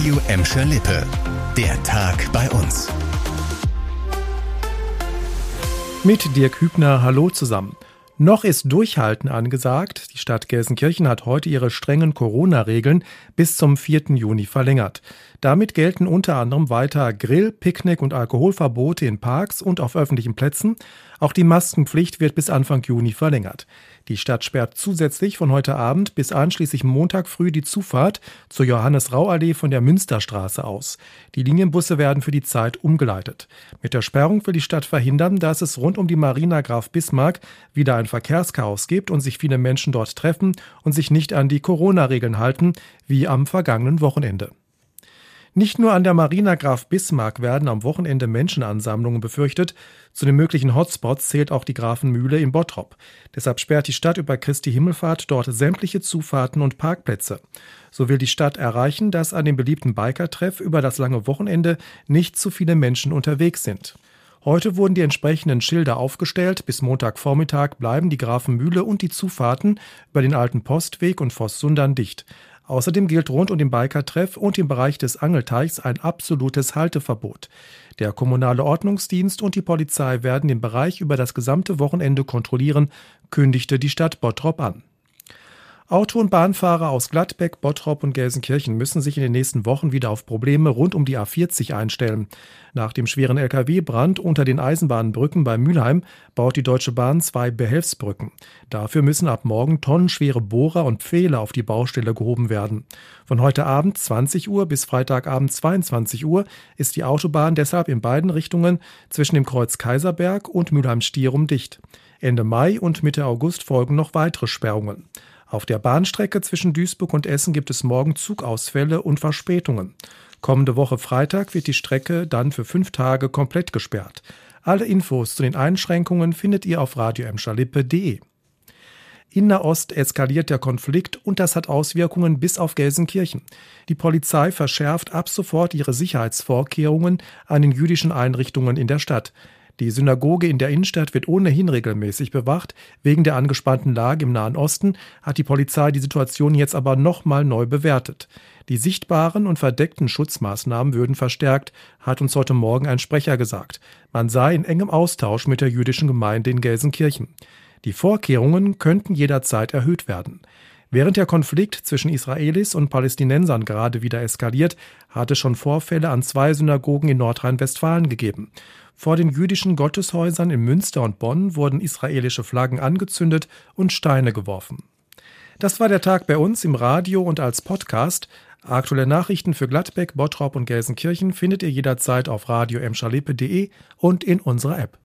Radio Emscher Lippe. Der Tag bei uns. Mit Dirk Hübner, hallo zusammen. Noch ist Durchhalten angesagt. Die Stadt Gelsenkirchen hat heute ihre strengen Corona-Regeln bis zum 4. Juni verlängert. Damit gelten unter anderem weiter Grill-, Picknick- und Alkoholverbote in Parks und auf öffentlichen Plätzen. Auch die Maskenpflicht wird bis Anfang Juni verlängert. Die Stadt sperrt zusätzlich von heute Abend bis einschließlich Montag früh die Zufahrt zur Johannes-Rau-Allee von der Münsterstraße aus. Die Linienbusse werden für die Zeit umgeleitet. Mit der Sperrung will die Stadt verhindern, dass es rund um die Marina Graf Bismarck wieder ein Verkehrschaos gibt und sich viele Menschen dort treffen und sich nicht an die Corona-Regeln halten, wie am vergangenen Wochenende. Nicht nur an der Marina Graf Bismarck werden am Wochenende Menschenansammlungen befürchtet. Zu den möglichen Hotspots zählt auch die Grafenmühle in Bottrop. Deshalb sperrt die Stadt über Christi Himmelfahrt dort sämtliche Zufahrten und Parkplätze. So will die Stadt erreichen, dass an dem beliebten Bikertreff über das lange Wochenende nicht zu viele Menschen unterwegs sind. Heute wurden die entsprechenden Schilder aufgestellt. Bis Montagvormittag bleiben die Grafenmühle und die Zufahrten über den alten Postweg und Voss-Sundern dicht. Außerdem gilt rund um den Biker-Treff und im Bereich des Angelteichs ein absolutes Halteverbot. Der kommunale Ordnungsdienst und die Polizei werden den Bereich über das gesamte Wochenende kontrollieren, kündigte die Stadt Bottrop an. Auto- und Bahnfahrer aus Gladbeck, Bottrop und Gelsenkirchen müssen sich in den nächsten Wochen wieder auf Probleme rund um die A40 einstellen. Nach dem schweren Lkw-Brand unter den Eisenbahnbrücken bei Mülheim baut die Deutsche Bahn zwei Behelfsbrücken. Dafür müssen ab morgen tonnenschwere Bohrer und Pfähle auf die Baustelle gehoben werden. Von heute Abend 20 Uhr bis Freitagabend 22 Uhr ist die Autobahn deshalb in beiden Richtungen zwischen dem Kreuz Kaiserberg und Mülheim-Stierum dicht. Ende Mai und Mitte August folgen noch weitere Sperrungen. Auf der Bahnstrecke zwischen Duisburg und Essen gibt es morgen Zugausfälle und Verspätungen. Kommende Woche Freitag wird die Strecke dann für fünf Tage komplett gesperrt. Alle Infos zu den Einschränkungen findet ihr auf radioemschalippe.de. In Nahost eskaliert der Konflikt und das hat Auswirkungen bis auf Gelsenkirchen. Die Polizei verschärft ab sofort ihre Sicherheitsvorkehrungen an den jüdischen Einrichtungen in der Stadt. Die Synagoge in der Innenstadt wird ohnehin regelmäßig bewacht. Wegen der angespannten Lage im Nahen Osten hat die Polizei die Situation jetzt aber nochmal neu bewertet. Die sichtbaren und verdeckten Schutzmaßnahmen würden verstärkt, hat uns heute Morgen ein Sprecher gesagt. Man sei in engem Austausch mit der jüdischen Gemeinde in Gelsenkirchen. Die Vorkehrungen könnten jederzeit erhöht werden. Während der Konflikt zwischen Israelis und Palästinensern gerade wieder eskaliert, hat es schon Vorfälle an zwei Synagogen in Nordrhein-Westfalen gegeben. Vor den jüdischen Gotteshäusern in Münster und Bonn wurden israelische Flaggen angezündet und Steine geworfen. Das war der Tag bei uns im Radio und als Podcast. Aktuelle Nachrichten für Gladbeck, Bottrop und Gelsenkirchen findet ihr jederzeit auf radio und in unserer App.